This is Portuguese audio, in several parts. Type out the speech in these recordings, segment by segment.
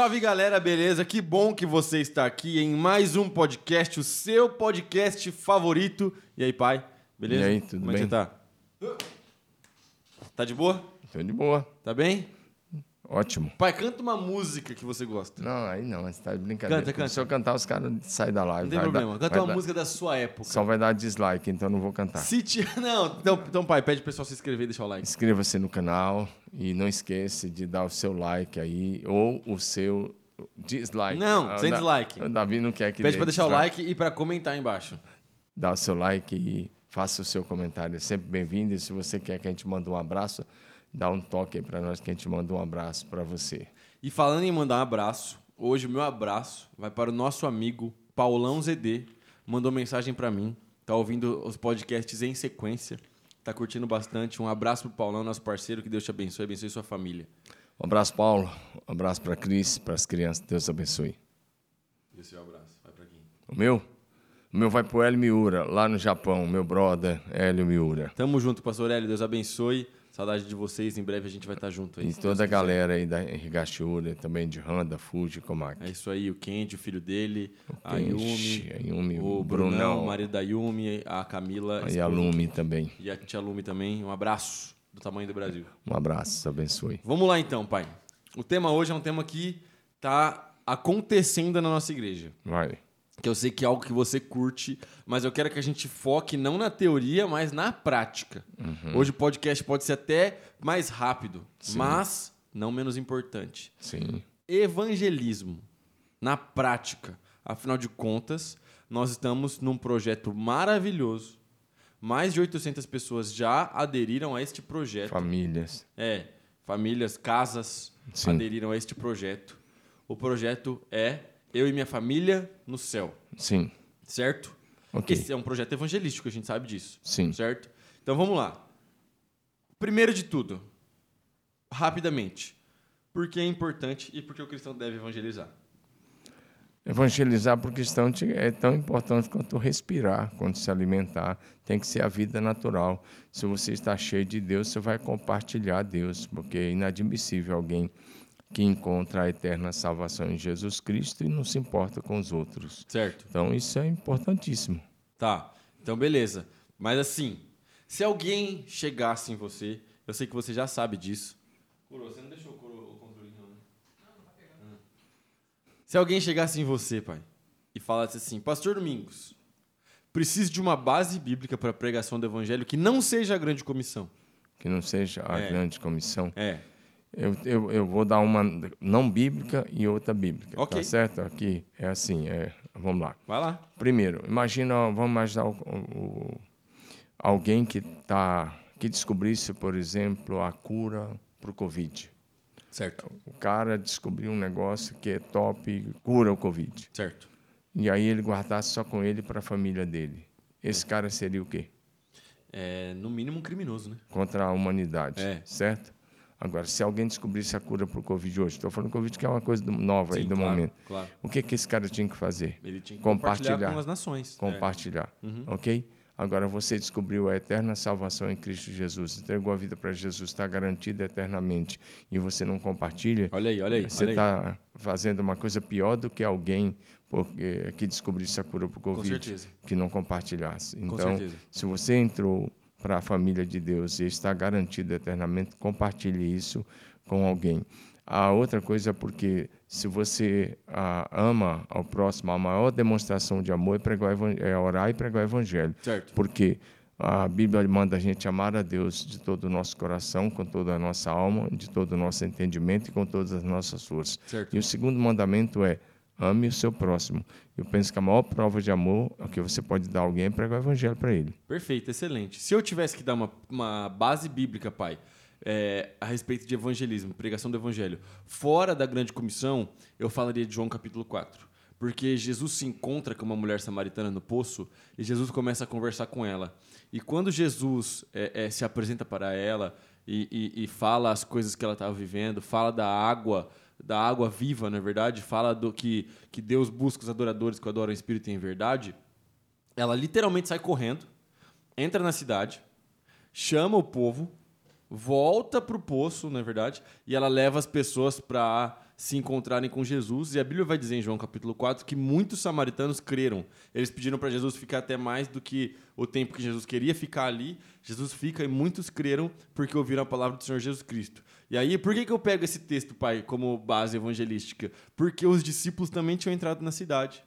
salve galera, beleza? Que bom que você está aqui em mais um podcast, o seu podcast favorito. E aí, pai? Beleza? E aí, tudo Como é que bem? você tá? Tá de boa? Tô de boa. Tá bem? Ótimo. Pai, canta uma música que você gosta. Não, aí não, você tá de brincadeira. Canta, canta. Se eu cantar, os caras saem da live. Não tem problema. dar- Canta uma dar- música da sua época. Só vai dar dislike, então eu não vou cantar. Se ti- Não, então, então, pai, pede pro pessoal se inscrever e deixar o like. Inscreva-se no canal e não esqueça de dar o seu like aí ou o seu dislike. Não, Ah, sem o Da- dislike. O Davi não quer que Pede pra deixar o dislike. like e pra comentar aí embaixo. Dá o seu like e faça o seu comentário. É sempre bem-vindo. E se você quer que a gente mande um abraço, dá um toque aí pra nós que a gente manda um abraço pra você. E falando em mandar um abraço, hoje o meu abraço vai para o nosso amigo Paulão ZD. Mandou mensagem para mim, tá ouvindo os podcasts em sequência, tá curtindo bastante. Um abraço pro Paulão, nosso parceiro, que Deus te abençoe, abençoe sua família. Um abraço, Paulo. Um abraço pra Cris, pras crianças. Deus abençoe. Esse é o abraço, vai para quem? O meu? O meu vai pro Hélio Miura, lá no Japão, meu brother, Hélio Miura. Tamo junto, pastor Hélio, Deus abençoe. Saudade de vocês, em breve a gente vai estar junto aí. E toda a galera aí da Higashiura, também de Honda, Fuji, Komak. É isso aí, o Kendi, o filho dele, a Kenshi, Yumi, a Yumi, o o Brunão, Brunão. o marido da Yumi, a Camila, E a Lume também. e a tia Lume também. Um abraço do tamanho do Brasil. Um abraço, abençoe. Vamos lá então, pai. O tema hoje é um tema que tá acontecendo na nossa igreja. Vai. Que eu sei que é algo que você curte, mas eu quero que a gente foque não na teoria, mas na prática. Hoje o podcast pode ser até mais rápido, mas não menos importante. Sim. Evangelismo na prática. Afinal de contas, nós estamos num projeto maravilhoso. Mais de 800 pessoas já aderiram a este projeto. Famílias. É, famílias, casas Sim. aderiram a este projeto. O projeto é Eu e Minha Família no Céu, Sim. certo? Ok. Esse é um projeto evangelístico, a gente sabe disso. Sim. Certo? Então vamos lá. Primeiro de tudo, rapidamente, por que é importante e por que o cristão deve evangelizar? Evangelizar para o cristão é tão importante quanto respirar, quanto se alimentar. Tem que ser a vida natural. Se você está cheio de Deus, você vai compartilhar Deus, porque é inadmissível alguém que encontra a eterna salvação em Jesus Cristo e não se importa com os outros. Certo? Então, isso é importantíssimo. Tá. Então beleza. Mas assim, se alguém chegasse em você, eu sei que você já sabe disso. Coro, você não deixou o, coro, o controle não, né? Hum. Se alguém chegasse em você, pai, e falasse assim, Pastor Domingos, preciso de uma base bíblica para a pregação do evangelho que não seja a grande comissão. Que não seja a É. grande comissão. É. Eu, eu, eu vou dar uma não bíblica e outra bíblica. Ok. Tá certo? Aqui é assim. É, vamos lá. Vai lá. Primeiro, imagina, vamos imaginar o- o- alguém que tá, que descobrisse, por exemplo, a cura para o Covid. Certo. O cara descobriu um negócio que é top cura o Covid. Certo. E aí ele guardasse só com ele para a família dele. Esse cara seria o quê? É, no mínimo um criminoso, né? Contra a humanidade, É. certo? Agora, se alguém descobrisse a cura para o Covid hoje, estou falando Covid que é uma coisa nova aí Sim, do claro, momento. claro. O que, que esse cara tinha que fazer? Ele tinha que compartilhar, Compartilhar. com as nações. É. compartilhar, ok? Agora você descobriu a eterna salvação em Cristo Jesus, entregou a vida para Jesus, está garantida eternamente e você não compartilha, Olha aí, olha aí. você aí. está fazendo uma coisa pior do que alguém porque, que descobrisse a cura para o Covid, que não compartilhasse. Com Então, se você entrou para a família de Deus e está garantido eternamente, compartilhe isso com alguém. A outra coisa é porque se você ah, ama ao próximo, a maior demonstração de amor é, pregar é orar e pregar o evangelho. Certo. Porque a Bíblia manda a gente amar a Deus de todo o nosso coração, com toda a nossa alma, de todo o nosso entendimento e com todas as nossas forças. Certo. E o segundo mandamento é ame o seu próximo. Eu penso que a maior prova de amor que você pode dar a alguém é pregar o evangelho para ele. Perfeito, excelente. Se eu tivesse que dar uma, uma base bíblica, pai, é, a respeito de evangelismo, pregação do evangelho, fora da grande comissão, eu falaria de João capítulo 4. Porque Jesus se encontra com uma mulher samaritana no poço e Jesus começa a conversar com ela. E quando Jesus é, é, se apresenta para ela e, e- e fala as coisas que ela estava vivendo, fala da água, da água viva, na verdade, fala do que, que Deus busca os adoradores que o adoram em espírito em verdade, ela literalmente sai correndo, entra na cidade, chama o povo volta para o poço, na verdade, e ela leva as pessoas para se encontrarem com Jesus. E a Bíblia vai dizer em João capítulo 4 que muitos samaritanos creram. Eles pediram para Jesus ficar até mais do que o tempo que Jesus queria ficar ali. Jesus fica e muitos creram porque ouviram a palavra do Senhor Jesus Cristo. E aí, por que, que eu pego esse texto, pai, como base evangelística? Porque os discípulos também tinham entrado na cidade.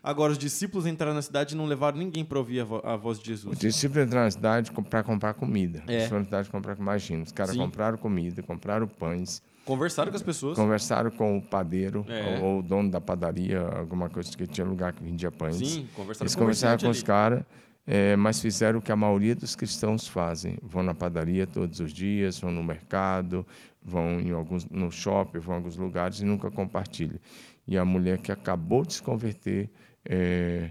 Agora, os discípulos entraram na cidade e não levaram ninguém para ouvir a, vo a, voz de Jesus. Os discípulos entraram na cidade para comprar comida. É. Eles foram na cidade comprar, imagina, os caras compraram comida, compraram pães. Conversaram com as pessoas. Conversaram com o padeiro é. ou, ou, o dono da padaria, alguma coisa que tinha lugar que vendia pães. Sim, conversaram Eles conversaram com os caras, é, mas fizeram o que a maioria dos cristãos fazem. Vão na padaria todos os dias, vão no mercado, vão em alguns, no shopping, vão em alguns lugares e nunca compartilham. E a mulher que acabou de se converter é,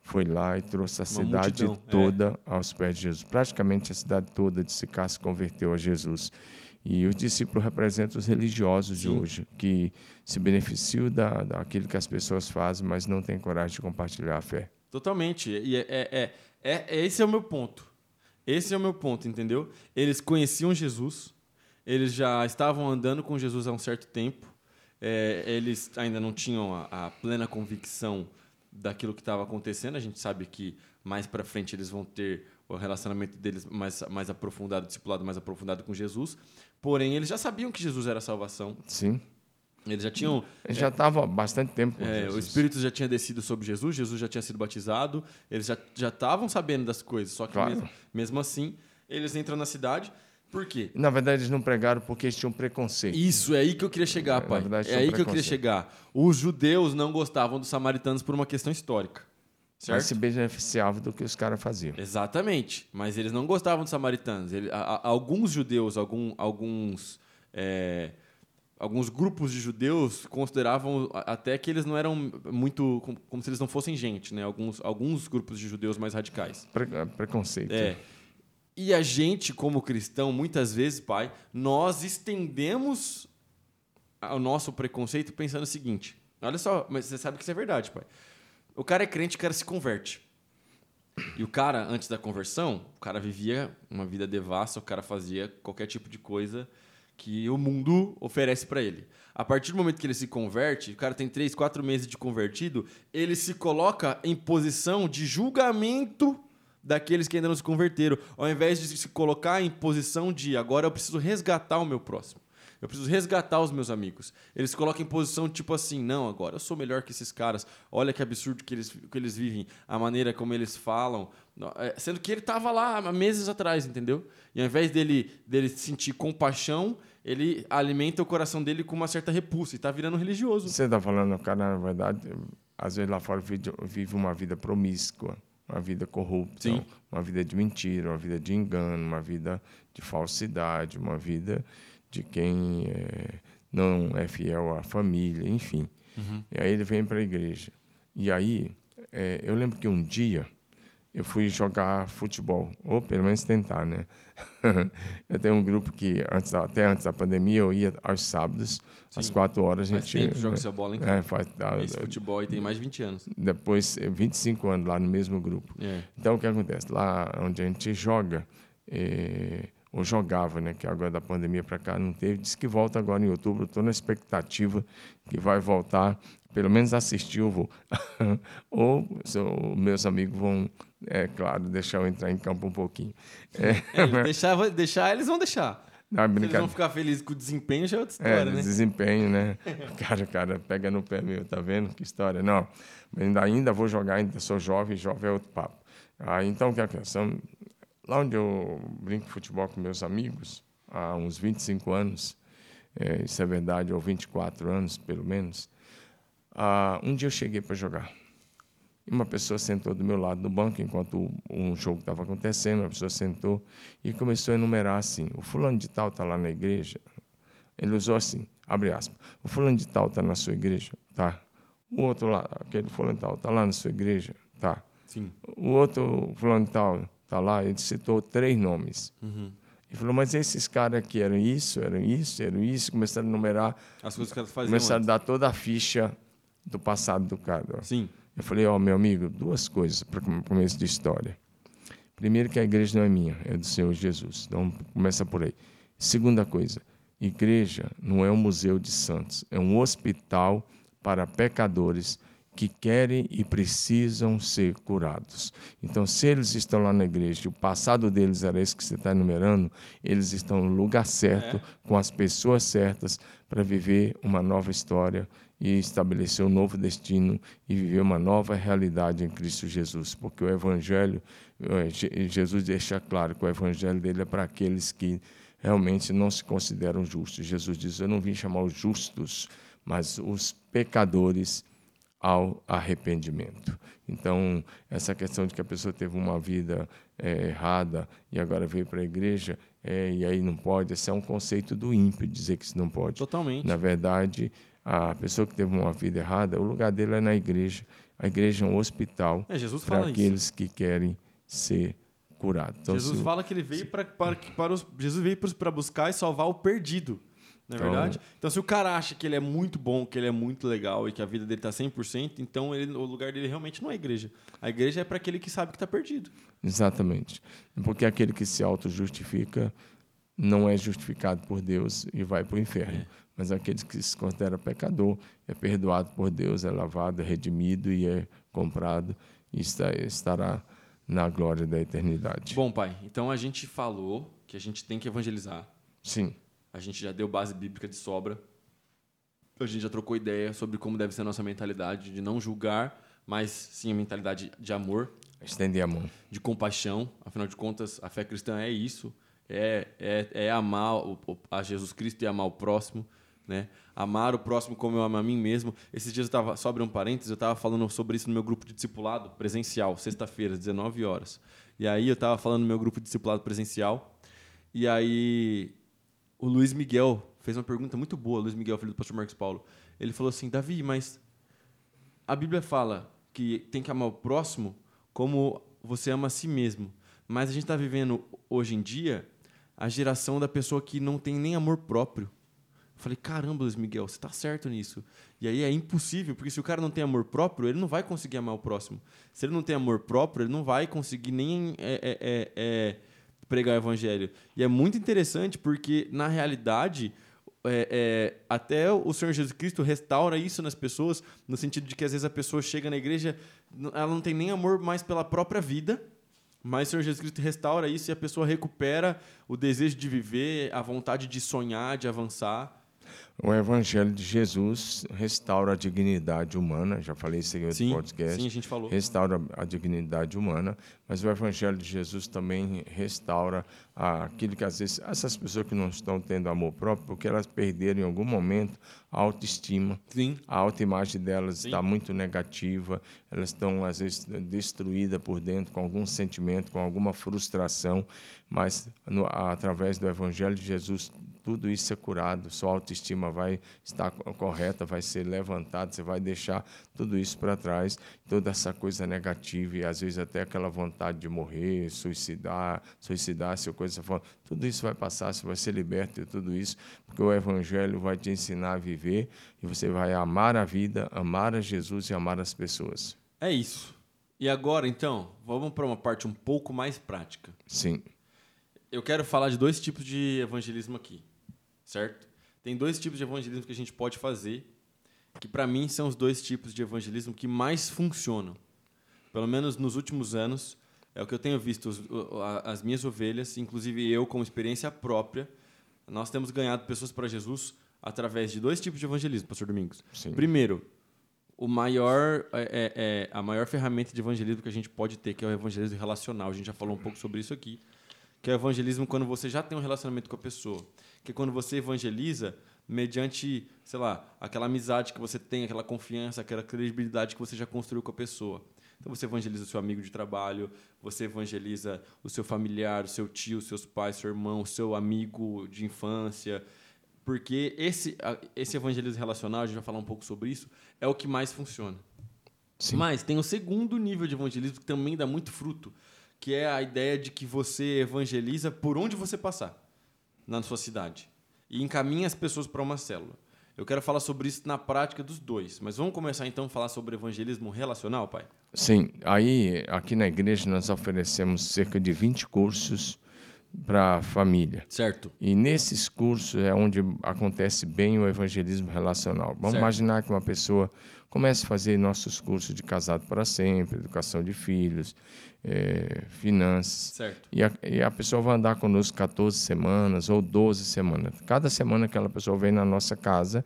foi lá e trouxe a Uma cidade multidão, é. toda é. aos pés de Jesus. Praticamente a cidade toda de Sicá se converteu a Jesus. E os discípulos representam os religiosos Sim. de hoje, que se beneficiam da, daquilo que as pessoas fazem, mas não têm coragem de compartilhar a fé. Totalmente. E é, é, é, é, esse é o meu ponto. Esse é o meu ponto, entendeu? Eles conheciam Jesus, eles já estavam andando com Jesus há um certo tempo, é, eles ainda não tinham a, a plena convicção daquilo que estava acontecendo. A gente sabe que mais para frente eles vão ter o relacionamento deles mais, mais aprofundado, discipulado mais aprofundado com Jesus. Porém, eles já sabiam que Jesus era a salvação. Sim. Eles já tinham. Eles já estavam há bastante tempo. É, o Espírito já tinha descido sobre Jesus, Jesus já tinha sido batizado, eles já estavam sabendo das coisas. Só que claro. mesmo, mesmo assim, eles entram na cidade por quê? Na verdade, eles não pregaram porque eles tinham preconceito. Isso, é aí que eu queria chegar, pai. Verdade, é aí que eu queria chegar. Os judeus não gostavam dos samaritanos por uma questão histórica. Certo? Mas se beneficiavam do que os caras faziam. Exatamente. Mas eles não gostavam dos samaritanos. Ele, a, a, alguns judeus, algum, alguns, é, alguns grupos de judeus consideravam até que eles não eram muito. como, se eles não fossem gente, né? Alguns, alguns grupos de judeus mais radicais. Pre, preconceito. É. E a gente, como cristão, muitas vezes, pai, nós estendemos o nosso preconceito pensando o seguinte: olha só, mas você sabe que isso é verdade, pai. O cara é crente, o cara se converte. E o cara, antes da conversão, o cara vivia uma vida devassa, o cara fazia qualquer tipo de coisa que o mundo oferece para ele. A partir do momento que ele se converte, o cara tem três, quatro meses de convertido, ele se coloca em posição de julgamento daqueles que ainda não se converteram, ao invés de se colocar em posição de agora eu preciso resgatar o meu próximo. Eu preciso resgatar os meus amigos. Eles se colocam em posição tipo assim, não, agora eu sou melhor que esses caras. Olha que absurdo que eles, que eles vivem, a maneira como eles falam. É, sendo que ele estava lá há meses atrás, entendeu? E ao invés dele, dele sentir compaixão, ele alimenta o coração dele com uma certa repulsa e está virando religioso. Você está falando, cara, na verdade, às vezes lá fora vive uma vida promíscua uma vida corrupta, Sim. uma vida de mentira, uma vida de engano, uma vida de falsidade, uma vida de quem é, não é fiel à família, enfim. Uhum. E aí ele vem para a igreja. E aí, é, eu lembro que um dia eu fui jogar futebol, ou pelo menos tentar, né? eu tenho um grupo que, antes, até antes da pandemia, eu ia aos sábados, Sim. às quatro horas. Faz a gente tempo joga né? bola em campo. É, faz, tá, Esse futebol e tem mais de 20 anos. Depois, 25 anos lá no mesmo grupo. É. Então, o que acontece? Lá onde a gente joga, é, ou jogava, né? Que agora da pandemia para cá não teve. Diz que volta agora em outubro. Estou na expectativa que vai voltar. Pelo menos assistir eu vou. ou meus amigos vão é claro, deixar eu entrar em campo um pouquinho. É, é deixar, deixar, eles vão deixar. Não, eles vão ficar felizes com o desempenho, já é outra história, é, né? desempenho, né? cara, cara, pega no pé meu, tá vendo? Que história. Não, ainda, ainda vou jogar, ainda sou jovem, jovem é outro papo. Ah, então, o que é são? Lá onde eu brinco futebol com meus amigos, há uns 25 anos, é, isso é verdade, ou 24 anos, pelo menos, ah, um dia eu cheguei para jogar. E uma pessoa sentou do meu lado no banco enquanto um jogo estava acontecendo. Uma pessoa sentou e começou a enumerar assim: o fulano de tal está lá na igreja. Ele usou assim, abre aspas. O fulano de tal está na sua igreja? Tá. O outro lá, aquele fulano de tal, está lá na sua igreja? Tá. Sim. O outro fulano de tal está lá, ele citou três nomes. Uhum. Ele falou, mas esses caras aqui eram isso, eram isso, eram isso. Começaram a numerar. As coisas que elas faziam. Começaram antes. a dar toda a ficha do passado do cara. Sim. Eu falei, ó, oh, meu amigo, duas coisas para começo de história. Primeiro que a igreja não é minha, é do Senhor Jesus. Então começa por aí. Segunda coisa, igreja não é um museu de santos, é um hospital para pecadores que querem e precisam ser curados. Então, se eles estão lá na igreja e o passado deles era esse que você está enumerando, eles estão no lugar certo, é. com as pessoas certas, para viver uma nova história e estabelecer um novo destino e viver uma nova realidade em Cristo Jesus. Porque o Evangelho, eh, Jesus deixa claro que o Evangelho dele é para aqueles que realmente não se consideram justos. Jesus diz: Eu não vim chamar os justos, mas os pecadores ao arrependimento. Então, essa questão de que a pessoa teve uma vida é, errada e agora veio para a igreja é, e aí não pode, esse é um conceito do ímpio dizer que isso não pode. Totalmente. Na verdade, a pessoa que teve uma vida errada, o lugar dele é na igreja. A igreja é um hospital é, para aqueles isso. que querem ser curados. Então, Jesus se... fala que ele veio para, para, para os, Jesus veio para buscar e salvar o perdido. Não é então, verdade? Então, se o cara acha que ele é muito bom, que ele é muito legal e que a vida dele está 100%, então ele, o lugar dele realmente não é a igreja. A igreja é para aquele que sabe que está perdido. Exatamente. Porque aquele que se auto-justifica não é justificado por Deus e vai para o inferno. É. Mas aquele que se considera pecador é perdoado por Deus, é lavado, é redimido e é comprado e está, estará na glória da eternidade. Bom, pai, então a gente falou que a gente tem que evangelizar. Sim. A gente já deu base bíblica de sobra. A gente já trocou ideia sobre como deve ser a nossa mentalidade de não julgar, mas sim a mentalidade de amor. Estender a mão. De compaixão. Afinal de contas, a fé cristã é isso. É, é, é amar a Jesus Cristo e amar o próximo. Né? Amar o próximo como eu amo a mim mesmo. Esses dias eu estava, só abrir um parênteses, eu estava falando sobre isso no meu grupo de discipulado presencial, sexta-feira, 19 horas. E aí eu estava falando no meu grupo de discipulado presencial. E aí o Luiz Miguel fez uma pergunta muito boa, Luiz Miguel, filho do pastor Marcos Paulo. Ele falou assim: Davi, mas a Bíblia fala que tem que amar o próximo como você ama a si mesmo. Mas a gente está vivendo hoje em dia a geração da pessoa que não tem nem amor próprio. Falei, caramba, Luiz Miguel, você está certo nisso. E aí é impossível, porque se o cara não tem amor próprio, ele não vai conseguir amar o próximo. Se ele não tem amor próprio, ele não vai conseguir nem é, é, é, é pregar o evangelho. E é muito interessante porque, na realidade, é, é, até o Senhor Jesus Cristo restaura isso nas pessoas, no sentido de que às vezes a pessoa chega na igreja, ela não tem nem amor mais pela própria vida, mas o Senhor Jesus Cristo restaura isso e a pessoa recupera o desejo de viver, a vontade de sonhar, de avançar. O Evangelho de Jesus restaura a dignidade humana, já falei isso aqui no podcast. Sim, a gente falou. Restaura a dignidade humana, mas o Evangelho de Jesus também restaura aquilo que às vezes essas pessoas que não estão tendo amor próprio, porque elas perderam em algum momento a autoestima. Sim. A autoimagem delas Sim. está muito negativa, elas estão às vezes destruídas por dentro com algum sentimento, com alguma frustração, mas no, através do Evangelho de Jesus tudo isso é curado, sua autoestima vai estar correta, vai ser levantada, você vai deixar tudo isso para trás, toda essa coisa negativa e às vezes até aquela vontade de morrer, suicidar, suicidar-se coisa tudo isso vai passar, você vai ser liberto de tudo isso, porque o Evangelho vai te ensinar a viver e você vai amar a vida, amar a Jesus e amar as pessoas. É isso. E agora, então, vamos para uma parte um pouco mais prática. Sim. Eu quero falar de dois tipos de evangelismo aqui certo? Tem dois tipos de evangelismo que a gente pode fazer, que para mim são os dois tipos de evangelismo que mais funcionam. Pelo menos nos últimos anos, é o que eu tenho visto as minhas ovelhas, inclusive eu como experiência própria, nós temos ganhado pessoas para Jesus através de dois tipos de evangelismo, pastor Domingos. Sim. Primeiro, o maior é, é, é, a maior ferramenta de evangelismo que a gente pode ter, que é o evangelismo relacional. A gente já falou um pouco sobre isso aqui, que é o evangelismo quando você já tem um relacionamento com a pessoa que quando você evangeliza, mediante, sei lá, aquela amizade que você tem, aquela confiança, aquela credibilidade que você já construiu com a pessoa. Então você evangeliza o seu amigo de trabalho, você evangeliza o seu familiar, o seu tio, seus pais, seu irmão, o seu amigo de infância. Porque esse, esse evangelismo relacional, a gente vai falar um pouco sobre isso, é o que mais funciona. Sim. Mas tem o segundo nível de evangelismo que também dá muito fruto, que é a ideia de que você evangeliza por onde você passar na sua cidade e encaminha as pessoas para uma célula. Eu quero falar sobre isso na prática dos dois, mas vamos começar então a falar sobre evangelismo relacional, pai? Sim, aí aqui na igreja nós oferecemos cerca de 20 cursos para a família. Certo. E nesses cursos é onde acontece bem o evangelismo relacional. Vamos Certo. imaginar que uma pessoa comece a fazer nossos cursos de casado para sempre, educação de filhos, eh, finanças. Certo. E a, e a pessoa vai andar conosco 14 semanas ou 12 semanas. Cada semana aquela pessoa vem na nossa casa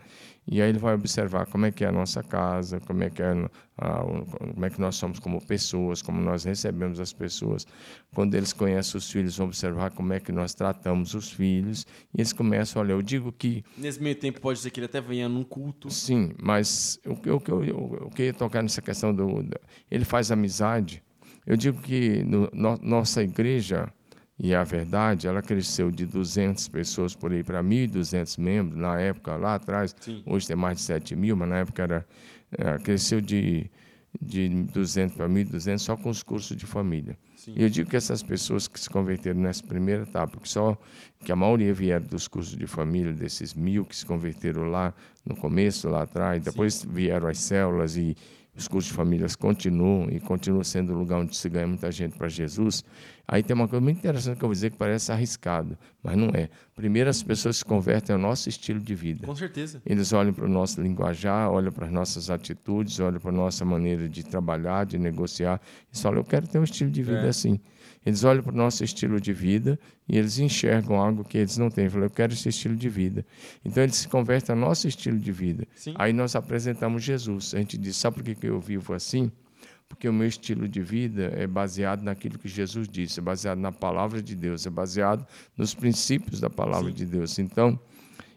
e aí ele vai observar como é que é a nossa casa, como é que é a, o- como é que nós somos como pessoas, como nós recebemos as pessoas. Quando eles conhecem os filhos, vão observar como é que nós tratamos os filhos. E eles começam, olha, eu digo que Nesse meio tempo pode ser que ele até venha num culto. Sim, mas o que eu, eu, queria tocar nessa questão do. Ele faz amizade. Eu digo que no, no- nossa igreja, e a verdade, ela cresceu de 200 pessoas por aí para 1.200 membros, na época, lá atrás. Sim. Hoje tem mais de 7 mil, mas na época era, eh, cresceu de, de 200 para 1.200 só com os cursos de família. Sim. E eu digo que essas pessoas que se converteram nessa primeira etapa, que só que a maioria vieram dos cursos de família, desses mil que se converteram lá no começo, lá atrás, depois vieram as células e os cursos de famílias continuam e continuam sendo o lugar onde se ganha muita gente para Jesus. Aí tem uma coisa muito interessante que eu vou dizer que parece arriscado, mas não é. Primeiro, as pessoas se convertem ao nosso estilo de vida. Com certeza. Eles olham para o nosso linguajar, olham para as nossas atitudes, olham para a nossa maneira de trabalhar, de negociar. E falam, eu quero ter um estilo de vida É. assim. Eles olham para o nosso estilo de vida e eles enxergam algo que eles não têm. Falam, eu quero esse estilo de vida. Então, eles se convertem ao nosso estilo de vida. Sim. Aí nós apresentamos Jesus. A gente diz, sabe por que que eu vivo assim? Porque o meu estilo de vida é baseado naquilo que Jesus disse, é baseado na palavra de Deus, é baseado nos princípios da palavra Sim. de Deus. Então,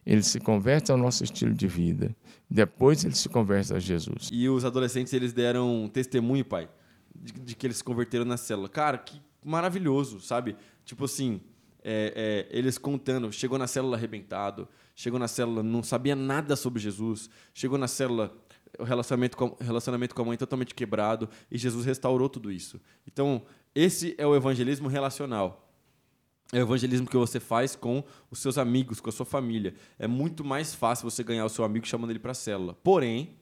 ele se converte ao nosso estilo de vida. Depois ele se converte a Jesus. E os adolescentes, eles deram testemunho, pai, de, de que eles se converteram na célula. Cara, que maravilhoso, sabe? Tipo assim, é, é, eles contando, chegou na célula arrebentado, chegou na célula, não sabia nada sobre Jesus, chegou na célula, o relacionamento com, relacionamento com a mãe totalmente quebrado, e Jesus restaurou tudo isso. Então, esse é o evangelismo relacional. É o evangelismo que você faz com os seus amigos, com a sua família. É muito mais fácil você ganhar o seu amigo chamando ele para a célula. Porém,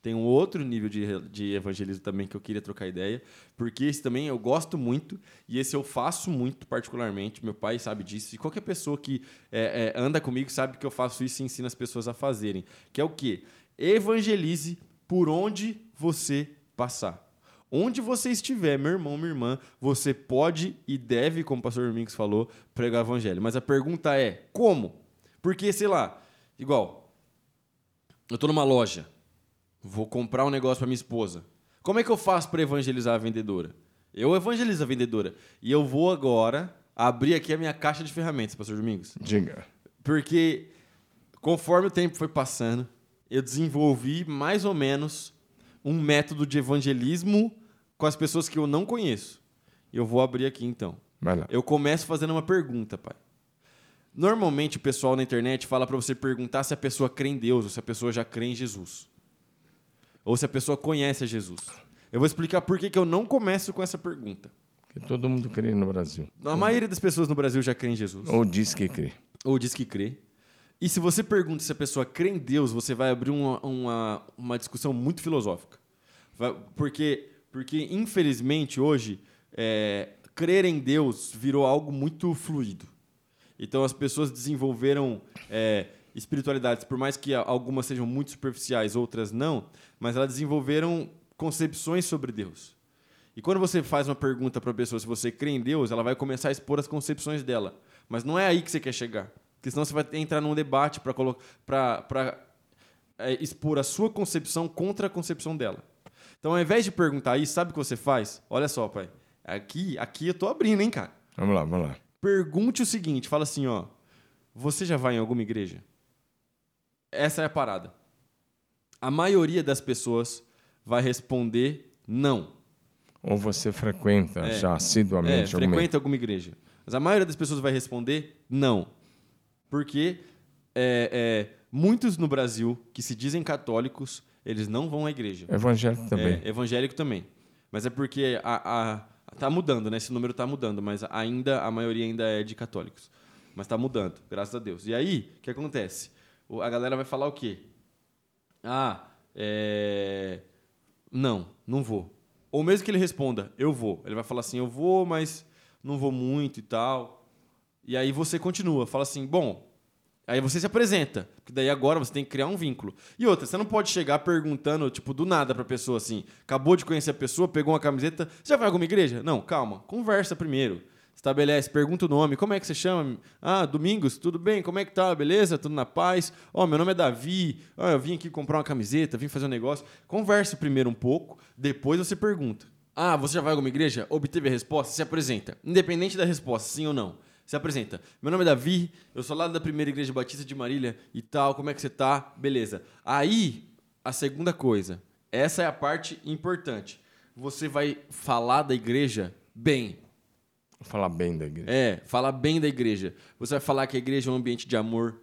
tem um outro nível de, de evangelismo também que eu queria trocar ideia, porque esse também eu gosto muito e esse eu faço muito particularmente. Meu pai sabe disso e qualquer pessoa que é, é, anda comigo sabe que eu faço isso e ensino as pessoas a fazerem. Que é o quê? Evangelize por onde você passar. Onde você estiver, meu irmão, minha irmã, você pode e deve, como o pastor Domingos falou, pregar o evangelho. Mas a pergunta é, como? Porque, sei lá, igual, eu estou numa loja, vou comprar um negócio para minha esposa. Como é que eu faço para evangelizar a vendedora? Eu evangelizo a vendedora. E eu vou agora abrir aqui a minha caixa de ferramentas, pastor Domingos. Diga. Porque conforme o tempo foi passando, eu desenvolvi mais ou menos um método de evangelismo com as pessoas que eu não conheço. Eu vou abrir aqui então. Vai lá. Eu começo fazendo uma pergunta, pai. Normalmente o pessoal na internet fala para você perguntar se a pessoa crê em Deus ou se a pessoa já crê em Jesus. Ou se a pessoa conhece a Jesus. Eu vou explicar por que, que eu não começo com essa pergunta. Porque todo mundo crê no Brasil. A maioria das pessoas no Brasil já crê em Jesus. Ou diz que crê. ou diz que crê. E se você pergunta se a pessoa crê em Deus, você vai abrir uma, uma, uma discussão muito filosófica. Porque, porque, infelizmente, hoje, é, crer em Deus virou algo muito fluido. Então, as pessoas desenvolveram é, espiritualidades, por mais que algumas sejam muito superficiais, outras não, mas elas desenvolveram concepções sobre Deus. E quando você faz uma pergunta para a pessoa se você crê em Deus, ela vai começar a expor as concepções dela. Mas não é aí que você quer chegar. Porque senão você vai entrar num debate para é, expor a sua concepção contra a concepção dela. Então, ao invés de perguntar isso, sabe o que você faz? Olha só, pai. Aqui, aqui eu tô abrindo, hein, cara? Vamos lá, vamos lá. Pergunte o seguinte, fala assim, ó. Você já vai em alguma igreja? Essa é a parada. A maioria das pessoas vai responder não. Ou você frequenta É. já É, assiduamente alguma frequenta alguma igreja. Mas a maioria das pessoas vai responder não. Porque é, é, muitos no Brasil que se dizem católicos, eles não vão à igreja. evangélico também. É, evangélico também. Mas é porque a, a, tá mudando, né? Esse número tá mudando, mas ainda a maioria ainda é de católicos. Mas tá mudando, graças a Deus. E aí, o que acontece? A galera vai falar o quê? Ah, é... não, não vou. Ou mesmo que ele responda, eu vou. Ele vai falar assim, eu vou, mas não vou muito e tal. E aí você continua, fala assim, bom, aí você se apresenta, porque daí agora você tem que criar um vínculo. E outra, você não pode chegar perguntando, tipo, do nada pra pessoa assim, acabou de conhecer a pessoa, pegou uma camiseta, você já vai a alguma igreja? Não, calma, conversa primeiro. Estabelece, pergunta o nome, como é que você chama? Ah, Domingos, tudo bem? Como é que tá? Beleza? Tudo na paz? Ó, oh, meu nome é Davi. Oh, eu vim aqui comprar uma camiseta, vim fazer um negócio. Converse primeiro um pouco, depois você pergunta. Ah, você já vai a alguma igreja? Obteve a resposta? Se apresenta. Independente da resposta, sim ou não. Se apresenta. Meu nome é Davi, eu sou lá da primeira igreja batista de Marília e tal. Como é que você tá? Beleza. Aí, a segunda coisa. Essa é a parte importante. Você vai falar da igreja bem Falar bem da igreja. É, falar bem da igreja. Você vai falar que a igreja é um ambiente de amor.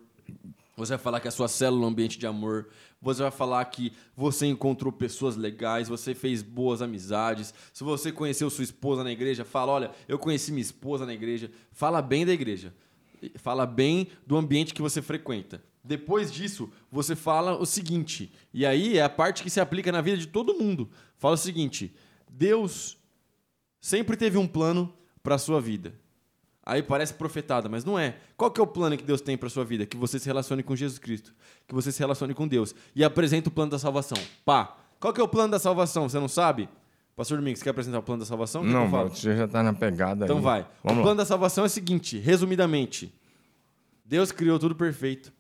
Você vai falar que a sua célula é um ambiente de amor. Você vai falar que você encontrou pessoas legais, você fez boas amizades. Se você conheceu sua esposa na igreja, fala: olha, eu conheci minha esposa na igreja. Fala bem da igreja. Fala bem do ambiente que você frequenta. Depois disso, você fala o seguinte, e aí é a parte que se aplica na vida de todo mundo. Fala o seguinte: Deus sempre teve um plano para a sua vida. Aí parece profetada, mas não é. Qual que é o plano que Deus tem para sua vida? Que você se relacione com Jesus Cristo, que você se relacione com Deus e apresenta o plano da salvação. Pá. Qual que é o plano da salvação? Você não sabe? Pastor Domingos, você quer apresentar o plano da salvação? Que não, que você já está na pegada Então aí. vai. Vamos o plano lá. da salvação é o seguinte, resumidamente. Deus criou tudo perfeito.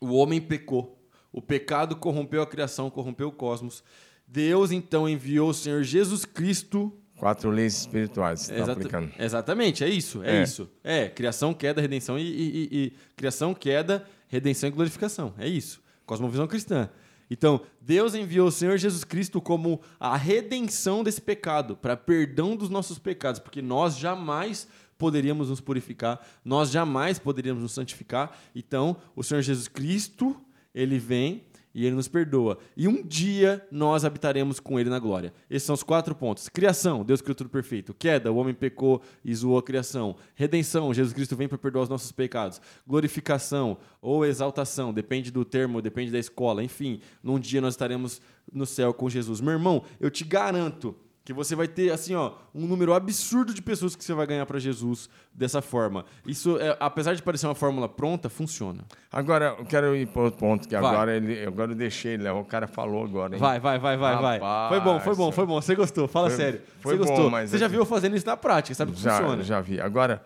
O homem pecou. O pecado corrompeu a criação, corrompeu o cosmos. Deus então enviou o Senhor Jesus Cristo Quatro leis espirituais você está aplicando. Exatamente, é isso, é, é, isso. É, criação, queda, redenção e, e, e, criação, queda, redenção e glorificação. É isso. Cosmovisão cristã. Então, Deus enviou o Senhor Jesus Cristo como a redenção desse pecado, para perdão dos nossos pecados, porque nós jamais poderíamos nos purificar, nós jamais poderíamos nos santificar. Então, o Senhor Jesus Cristo, ele vem e ele nos perdoa. E um dia nós habitaremos com ele na glória. Esses são os quatro pontos. Criação, Deus criou tudo perfeito. Queda, o homem pecou e zoou a criação. Redenção, Jesus Cristo vem para perdoar os nossos pecados. Glorificação ou exaltação, depende do termo, depende da escola. Enfim, num dia nós estaremos no céu com Jesus. Meu irmão, eu te garanto que você vai ter assim, ó, um número absurdo de pessoas que você vai ganhar para Jesus dessa forma. Isso, é, apesar de parecer uma fórmula pronta, funciona. Agora, eu quero ir para outro ponto que vai. agora ele, agora eu deixei, Léo, o cara falou agora. Hein? Vai, vai, vai, vai, Rapaz, vai. Foi bom, foi bom, foi bom. Você gostou? Fala foi, sério. Foi você bom, gostou? Mas você já viu eu fazendo isso na prática, sabe que já, funciona? Já vi. Agora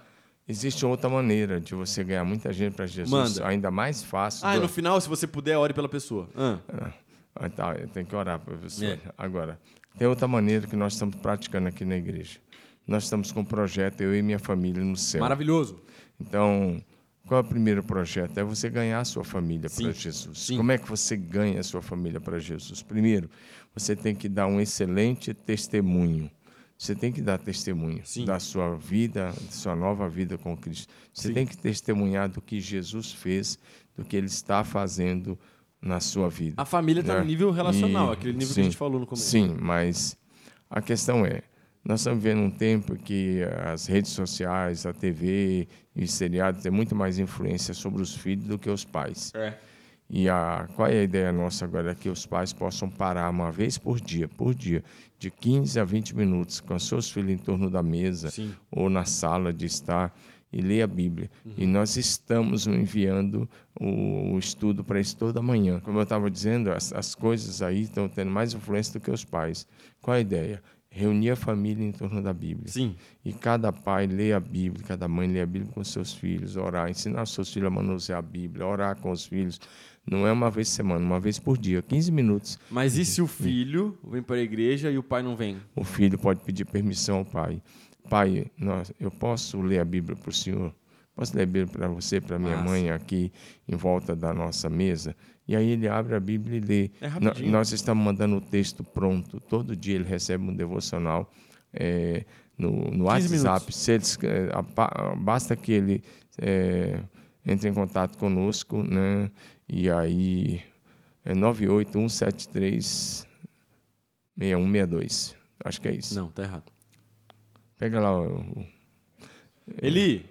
Existe outra maneira de você ganhar muita gente para Jesus, Manda. ainda mais fácil. Ah, do... no final, se você puder, ore pela pessoa. Ah. Ah, tá, eu tenho que orar, professor. É. Agora, tem outra maneira que nós estamos praticando aqui na igreja. Nós estamos com um projeto, eu e minha família, no céu. Maravilhoso. Então, qual é o primeiro projeto? É você ganhar a sua família para Jesus. Sim. Como é que você ganha a sua família para Jesus? Primeiro, você tem que dar um excelente testemunho. Você tem que dar testemunho Sim. da sua vida, da sua nova vida com Cristo. Você Sim. tem que testemunhar do que Jesus fez, do que Ele está fazendo na sua vida. A família está né? no nível relacional, e, aquele nível sim, que a gente falou no começo. Sim, mas a questão é, nós estamos vivendo um tempo que as redes sociais, a TV e os seriados têm muito mais influência sobre os filhos do que os pais. É. E a, qual é a ideia nossa agora? É que os pais possam parar uma vez por dia, por dia, de 15 a 20 minutos, com seus filhos em torno da mesa Sim. ou na sala de estar e ler a Bíblia. Uhum. E nós estamos enviando o, o estudo para isso toda manhã. Como eu estava dizendo, as, as coisas aí estão tendo mais influência do que os pais. Qual a ideia? Reunir a família em torno da Bíblia. Sim. E cada pai lê a Bíblia, cada mãe lê a Bíblia com seus filhos, orar, ensinar seus filhos a manusear a Bíblia, orar com os filhos. Não é uma vez por semana, uma vez por dia, 15 minutos. Mas e se o filho vem para a igreja e o pai não vem? O filho pode pedir permissão ao pai. Pai, nós, eu posso ler a Bíblia para o Senhor? Posso ler a Bíblia para você, para minha Nossa. mãe aqui em volta da nossa mesa? E aí ele abre a Bíblia e lê. É nós estamos mandando o texto pronto. Todo dia ele recebe um devocional é, no, no WhatsApp. Se eles, é, basta que ele é, entre em contato conosco, né? E aí é 98173 6162. Acho que é isso. Não, tá errado. Pega lá o. Eli!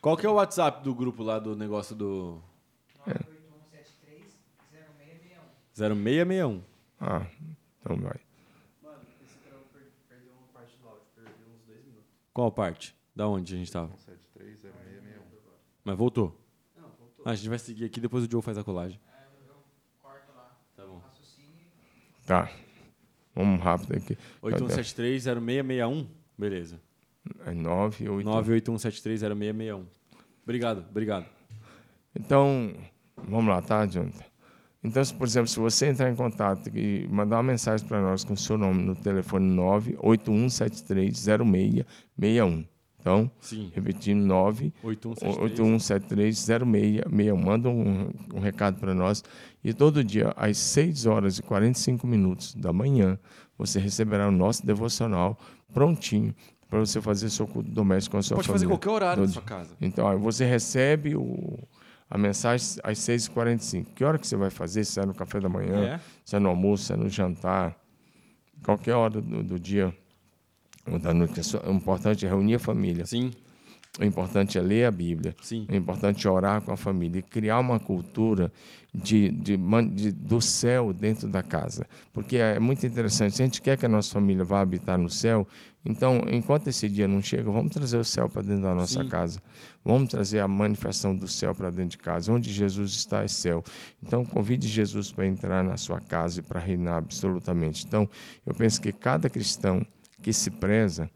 Qual que é o WhatsApp do grupo lá do negócio do. É. 0661. Ah, então vai. Mano, esse cara perdeu uma parte do áudio, perdeu uns dois minutos. Qual parte? Da onde a gente tava? Mas voltou. Ah, a gente vai seguir aqui, depois o Joe faz a colagem. Tá bom. Tá. Vamos rápido aqui. 81730661. Beleza. É 9, 8. 981730661. Obrigado, obrigado. Então, vamos lá, tá, Jonathan? Então, por exemplo, se você entrar em contato e mandar uma mensagem para nós com o seu nome no telefone 981730661. Então, Sim. repetindo, 8173. 981730661. Manda um, um recado para nós. E todo dia, às 6 horas e 45 minutos da manhã, você receberá o nosso devocional prontinho para você fazer seu culto doméstico com a sua Pode fazer família. qualquer horário na Todo sua casa. Então, aí você recebe o, a mensagem às 6h45. Que hora que você vai fazer? Se é no café da manhã, É. se é no almoço, se é no jantar, qualquer hora do, do dia ou da noite. É O importante é reunir a família. Sim, O importante é ler a Bíblia. sim. É importante orar com a família e criar uma cultura de, de, de- do céu dentro da casa. Porque é muito interessante. Se a gente quer que a nossa família vá habitar no céu, então, enquanto esse dia não chega, vamos trazer o céu para dentro da nossa Sim. casa. Vamos trazer a manifestação do céu para dentro de casa. Onde Jesus está é céu. Então, convide Jesus para entrar na sua casa e para reinar absolutamente. Então, eu penso que cada cristão que se preza,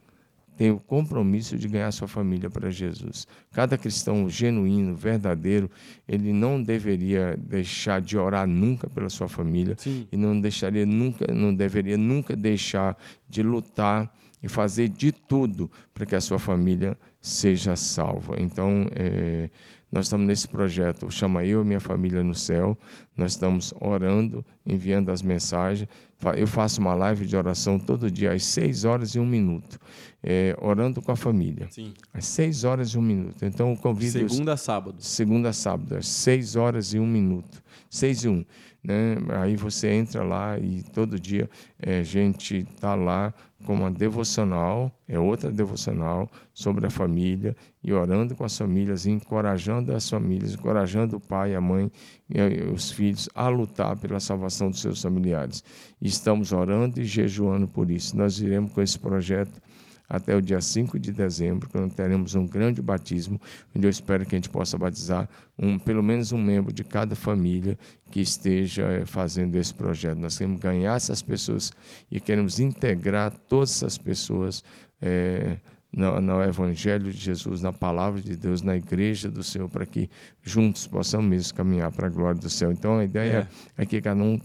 tem o compromisso de ganhar sua família para Jesus. Cada cristão genuíno, verdadeiro, ele não deveria deixar de orar nunca pela sua família Sim. e não deixaria nunca, não deveria nunca deixar de lutar e fazer de tudo para que a sua família seja salva. Então, eh, nós estamos nesse projeto, chama Eu e Minha Família no Céu. Nós estamos orando, enviando as mensagens. Eu faço uma live de oração todo dia, às 6 horas e um minuto, eh, orando com a família. Sim. Às 6 horas e um minuto. Então, convido Segunda a sábado. segunda a sábado, às 6 horas e um minuto. 6 e 1. Né? Aí você entra lá e todo dia eh, a gente está lá com uma devocional, é outra devocional sobre a família e orando com as famílias, encorajando as famílias, encorajando o pai, a mãe e os filhos a lutar pela salvação dos seus familiares. Estamos orando e jejuando por isso. Nós iremos com esse projeto até o dia 5 de dezembro, quando teremos um grande batismo, onde eu espero que a gente possa batizar um, pelo menos um membro de cada família que esteja eh, fazendo esse projeto. Nós queremos ganhar essas pessoas e queremos integrar todas essas pessoas eh, no, no Evangelho de Jesus, na palavra de Deus, na igreja do Senhor, para que juntos possamos mesmo caminhar para a glória do céu. Então a ideia é, que cada um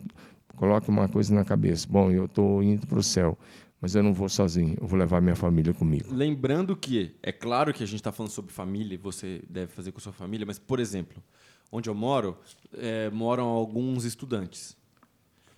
coloque uma coisa na cabeça. Bom, eu estou indo para o céu, mas eu não vou sozinho, eu vou levar minha família comigo. Lembrando que, é claro que a gente está falando sobre família, e você deve fazer com sua família, mas, por exemplo, onde eu moro, é, moram alguns estudantes.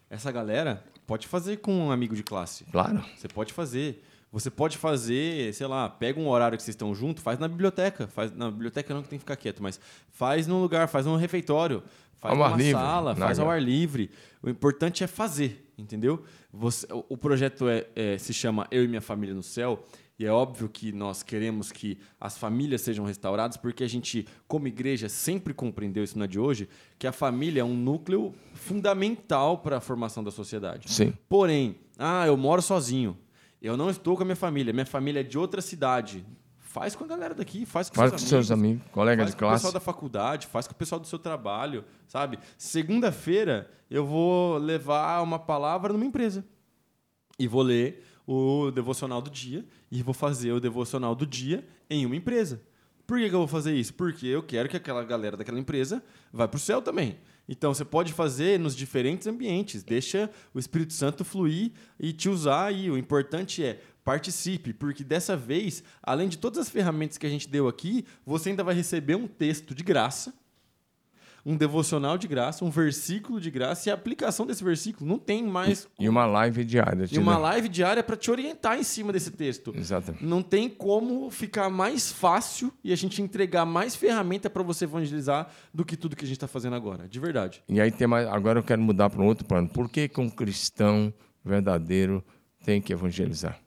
Essa galera pode fazer com um amigo de classe. Claro. Você pode fazer. Você pode fazer, sei lá, pega um horário que vocês estão juntos, faz na biblioteca. Faz, na biblioteca não que tem que ficar quieto, mas faz num lugar, faz num refeitório, faz Ao ar numa livre, sala, na faz ao ar livre. O importante é fazer, entendeu? Você, o, projeto é, é- se chama Eu e Minha Família no Céu. E é óbvio que nós queremos que as famílias sejam restauradas, porque a gente, como igreja, sempre compreendeu isso não é de hoje, que a família é um núcleo fundamental para a formação da sociedade. Sim. Porém, ah, eu moro sozinho. Eu não estou com a minha família. Minha família é de outra cidade. Faz com a galera daqui, faz com, Faz com seus seus amigos, colegas faz de com o classe. pessoal da faculdade, faz com o pessoal do seu trabalho, sabe? Segunda-feira eu vou levar uma palavra numa empresa. E vou ler o devocional do dia e vou fazer o devocional do dia em uma empresa. Por que, que eu vou fazer isso? Porque eu quero que aquela galera daquela empresa vá para o céu também. Então você pode fazer nos diferentes ambientes, deixa o Espírito Santo fluir e te usar aí. O importante é participe, porque dessa vez, além de todas as ferramentas que a gente deu aqui, você ainda vai receber um texto de graça um devocional de graça, um versículo de graça e a aplicação desse versículo. Não tem mais. E uma live diária. E uma dá. live diária para te orientar em cima desse texto. Exatamente. Não tem como ficar mais fácil e a gente entregar mais ferramenta para você evangelizar do que tudo que a gente está fazendo agora. De verdade. E aí tem mais. Agora eu quero mudar para um outro plano. Por que, que um cristão verdadeiro tem que evangelizar?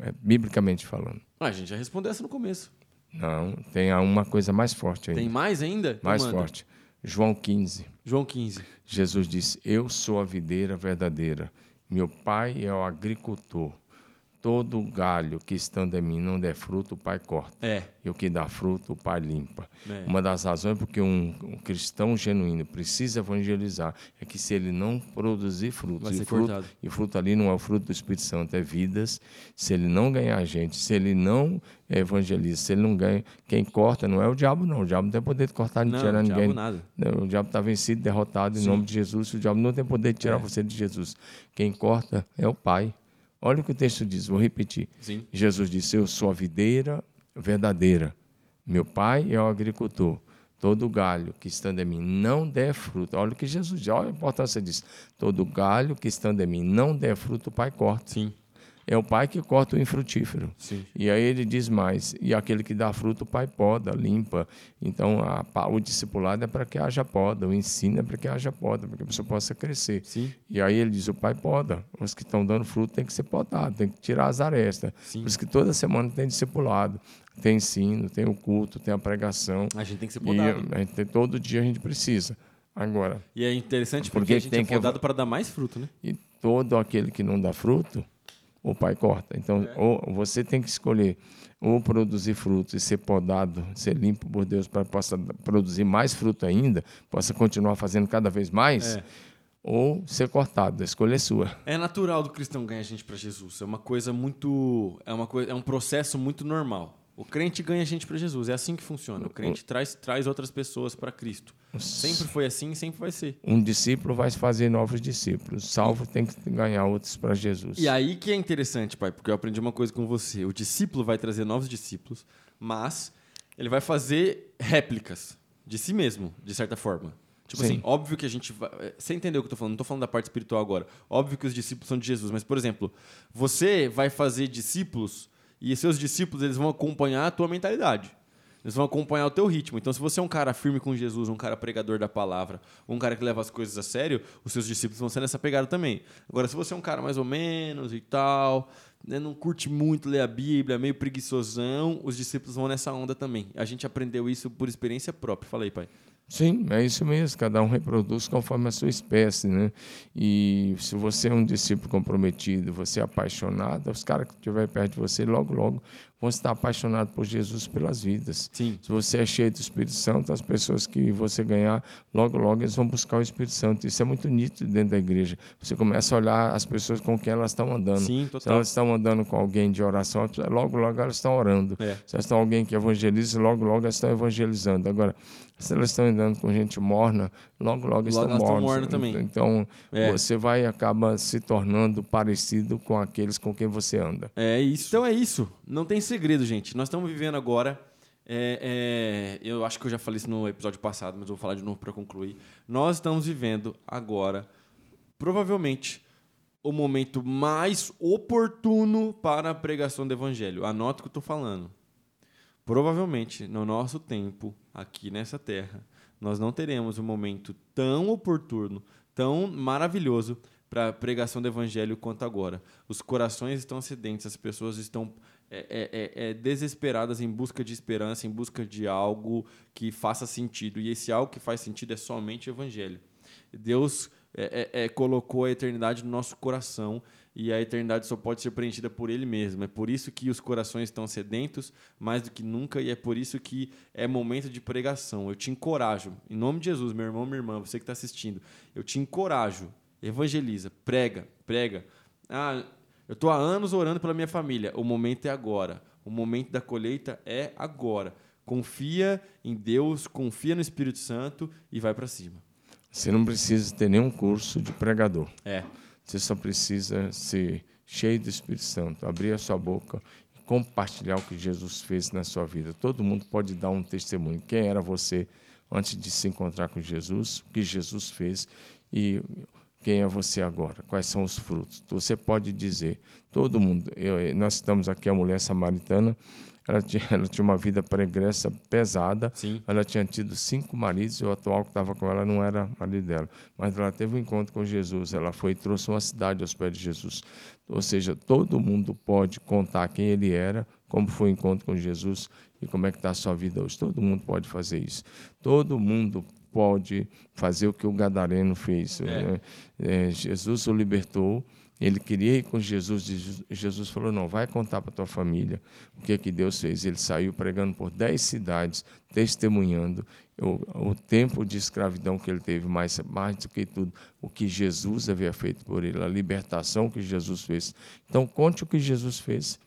É, biblicamente falando. Ah, a gente já respondeu essa no começo. Não, tem uma coisa mais forte ainda. Tem mais ainda? Então mais manda. forte. João 15. João 15. Jesus disse: Eu sou a videira verdadeira. Meu pai é o agricultor. Todo galho que estando em mim não der fruto, o Pai corta. É. E o que dá fruto, o Pai limpa. É. Uma das razões porque um, um cristão genuíno precisa evangelizar é que se ele não produzir frutos, e fruto, cortado. e fruto ali não é o fruto do Espírito Santo, é vidas. Se ele não ganhar gente, se ele não evangeliza, se ele não ganha, quem corta não é o diabo, não. O diabo não tem poder de cortar nem Não, tirar ninguém. nada. O diabo está vencido, derrotado em nome de Jesus. O diabo não tem poder de tirar É. você de Jesus. Quem corta é o Pai. Olha o que o texto diz, vou repetir. Sim. Jesus disse: Eu sou a videira verdadeira. Meu pai é o agricultor. Todo galho que estando em mim não der fruto. Olha o que Jesus diz, olha a importância disso. Todo galho que estando em mim não der fruto, o pai corta. Sim. É o pai que corta o infrutífero. Sim. E aí ele diz mais: e aquele que dá fruto, o pai poda, limpa. Então a o discipulado é para que haja poda, o ensino é para que haja poda, para que a pessoa possa crescer. Sim. E aí ele diz: o pai poda. Os que estão dando fruto tem que ser podado, tem que tirar as arestas. Sim. Por isso que toda semana tem discipulado, tem ensino, tem o culto, tem a pregação. A gente tem que ser E podado. a gente tem- todo dia a gente precisa. Agora, E é interessante Porque porque, a gente tem é que- podado para dar mais fruto, né? e todo aquele que não dá fruto, o pai corta. Então, É. ou você tem que escolher ou produzir frutos e ser podado, ser limpo por Deus para que possa produzir mais fruto ainda, possa continuar fazendo cada vez mais, É. ou ser cortado. A escolha é sua. É natural do cristão ganhar gente para Jesus. É uma coisa muito, é uma coisa, é um processo muito normal. O crente ganha gente para Jesus. É assim que funciona. O crente traz traz outras pessoas para Cristo. Sempre foi assim e sempre vai ser. Um discípulo vai fazer novos discípulos. Salvo tem que ganhar outros para Jesus. E aí que é interessante, pai, porque eu aprendi uma coisa com você. O discípulo vai trazer novos discípulos, mas ele vai fazer réplicas de si mesmo, de certa forma. Tipo Sim. assim, óbvio que a gente vai. eh, Você entendeu o que eu tô falando? Não tô falando da parte espiritual agora. Óbvio que os discípulos são de Jesus, mas, por exemplo, você vai fazer discípulos e seus discípulos eles vão acompanhar a tua mentalidade. Eles vão acompanhar o teu ritmo. Então, se você é um cara firme com Jesus, um cara pregador da palavra, um cara que leva as coisas a sério, os seus discípulos vão ser nessa pegada também. Agora, se você é um cara mais ou menos e tal, né, não curte muito ler a Bíblia, meio preguiçosão, os discípulos vão nessa onda também. A gente aprendeu isso por experiência própria. Fala aí, pai. Sim, é isso mesmo. Cada um reproduz conforme a sua espécie, né? E se você é um discípulo comprometido, você é apaixonado, os caras que estiverem perto de você, logo, logo, vão estar apaixonados por Jesus pelas vidas. Sim. Se você é cheio do Espírito Santo, as pessoas que você ganhar, logo, logo, eles vão buscar o Espírito Santo. Isso é muito nítido dentro da igreja. Você começa a olhar as pessoas com quem elas estão andando. Sim, Se total. elas estão andando com alguém de oração, logo, logo elas estão orando. É. Se elas estão alguém que evangeliza, logo, logo elas estão evangelizando. Agora, se elas estão andando com gente morna, logo, logo, Logo estão mornas. mornas também. Então, É. você vai acaba se tornando parecido com aqueles com quem você anda. É isso. Então é isso. Não tem segredo, gente. Nós estamos vivendo agora. é, é, eu acho que eu já falei isso no episódio passado, mas eu vou falar de novo para concluir. Nós estamos vivendo agora, provavelmente, o momento mais oportuno para a pregação do evangelho. Anota o que eu estou falando. Provavelmente, no nosso tempo, aqui nessa terra, nós não teremos um momento tão oportuno, tão maravilhoso para a pregação do evangelho quanto agora. Os corações estão sedentos, as pessoas estão é, é, é, é, desesperadas em busca de esperança, em busca de algo que faça sentido. E esse algo que faz sentido é somente o evangelho. Deus é, é, é, colocou a eternidade no nosso coração e a eternidade só pode ser preenchida por Ele mesmo. É por isso que os corações estão sedentos mais do que nunca e é por isso que é momento de pregação. Eu te encorajo, em nome de Jesus, meu irmão, minha irmã, você que está assistindo, eu te encorajo, evangeliza, prega, prega. Ah, eu estou há anos orando pela minha família. O momento é agora. O momento da colheita é agora. Confia em Deus, confia no Espírito Santo e vai para cima. Você não precisa ter nenhum curso de pregador. É. Você só precisa ser cheio do Espírito Santo, abrir a sua boca e compartilhar o que Jesus fez na sua vida. Todo mundo pode dar um testemunho. Quem era você antes de se encontrar com Jesus? O que Jesus fez? E quem é você agora? Quais são os frutos? Você pode dizer, todo mundo. Eu, nós estamos aqui, a mulher samaritana, ela tinha, ela tinha uma vida pregressa pesada. Sim. Ela tinha tido cinco maridos e o atual que estava com ela não era marido dela. Mas ela teve um encontro com Jesus. Ela foi e trouxe uma cidade aos pés de Jesus. Ou seja, todo mundo pode contar quem ele era, como foi o encontro com Jesus e como é que está a sua vida hoje. Todo mundo pode fazer isso. Todo mundo pode fazer o que o Gadareno fez. É. né? É, Jesus o libertou Ele queria ir com Jesus, e Jesus falou: não, vai contar para tua família o que, que Deus fez. Ele saiu pregando por dez cidades, testemunhando o, o, tempo de escravidão que ele teve, mas mais do que tudo, o que Jesus havia feito por ele, a libertação que Jesus fez. Então, conte o que Jesus fez.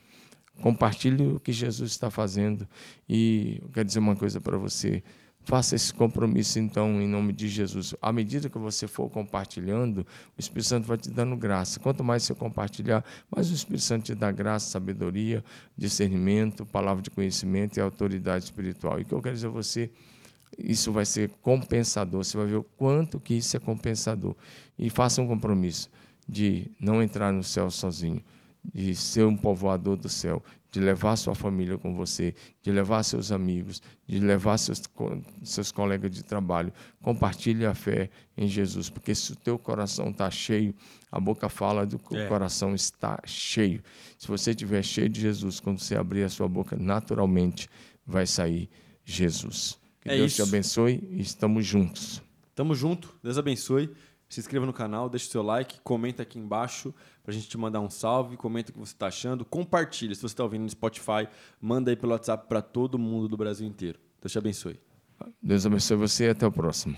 Compartilhe o que Jesus está fazendo. E eu quero dizer uma coisa para você. Faça esse compromisso, então, em nome de Jesus. À medida que você for compartilhando, o Espírito Santo vai te dando graça. Quanto mais você compartilhar, mais o Espírito Santo te dá graça, sabedoria, discernimento, palavra de conhecimento e autoridade espiritual. E o que eu quero dizer a você, isso vai ser compensador. Você vai ver o quanto que isso é compensador. E faça um compromisso de não entrar no céu sozinho, de ser um povoador do céu, de levar sua família com você, de levar seus amigos, de levar seus, seus colegas de trabalho. Compartilhe a fé em Jesus, porque se o teu coração está cheio, a boca fala do que é. o coração está cheio. Se você estiver cheio de Jesus, quando você abrir a sua boca, naturalmente vai sair Jesus. Que é Deus isso. te abençoe e estamos juntos. Tamo junto, Deus abençoe. Se inscreva no canal, deixe o seu like, comenta aqui embaixo a gente te mandar um salve, comenta o que você está achando, compartilha. Se você está ouvindo no Spotify, manda aí pelo WhatsApp para todo mundo do Brasil inteiro. Deus te abençoe. Deus abençoe você e até o próximo.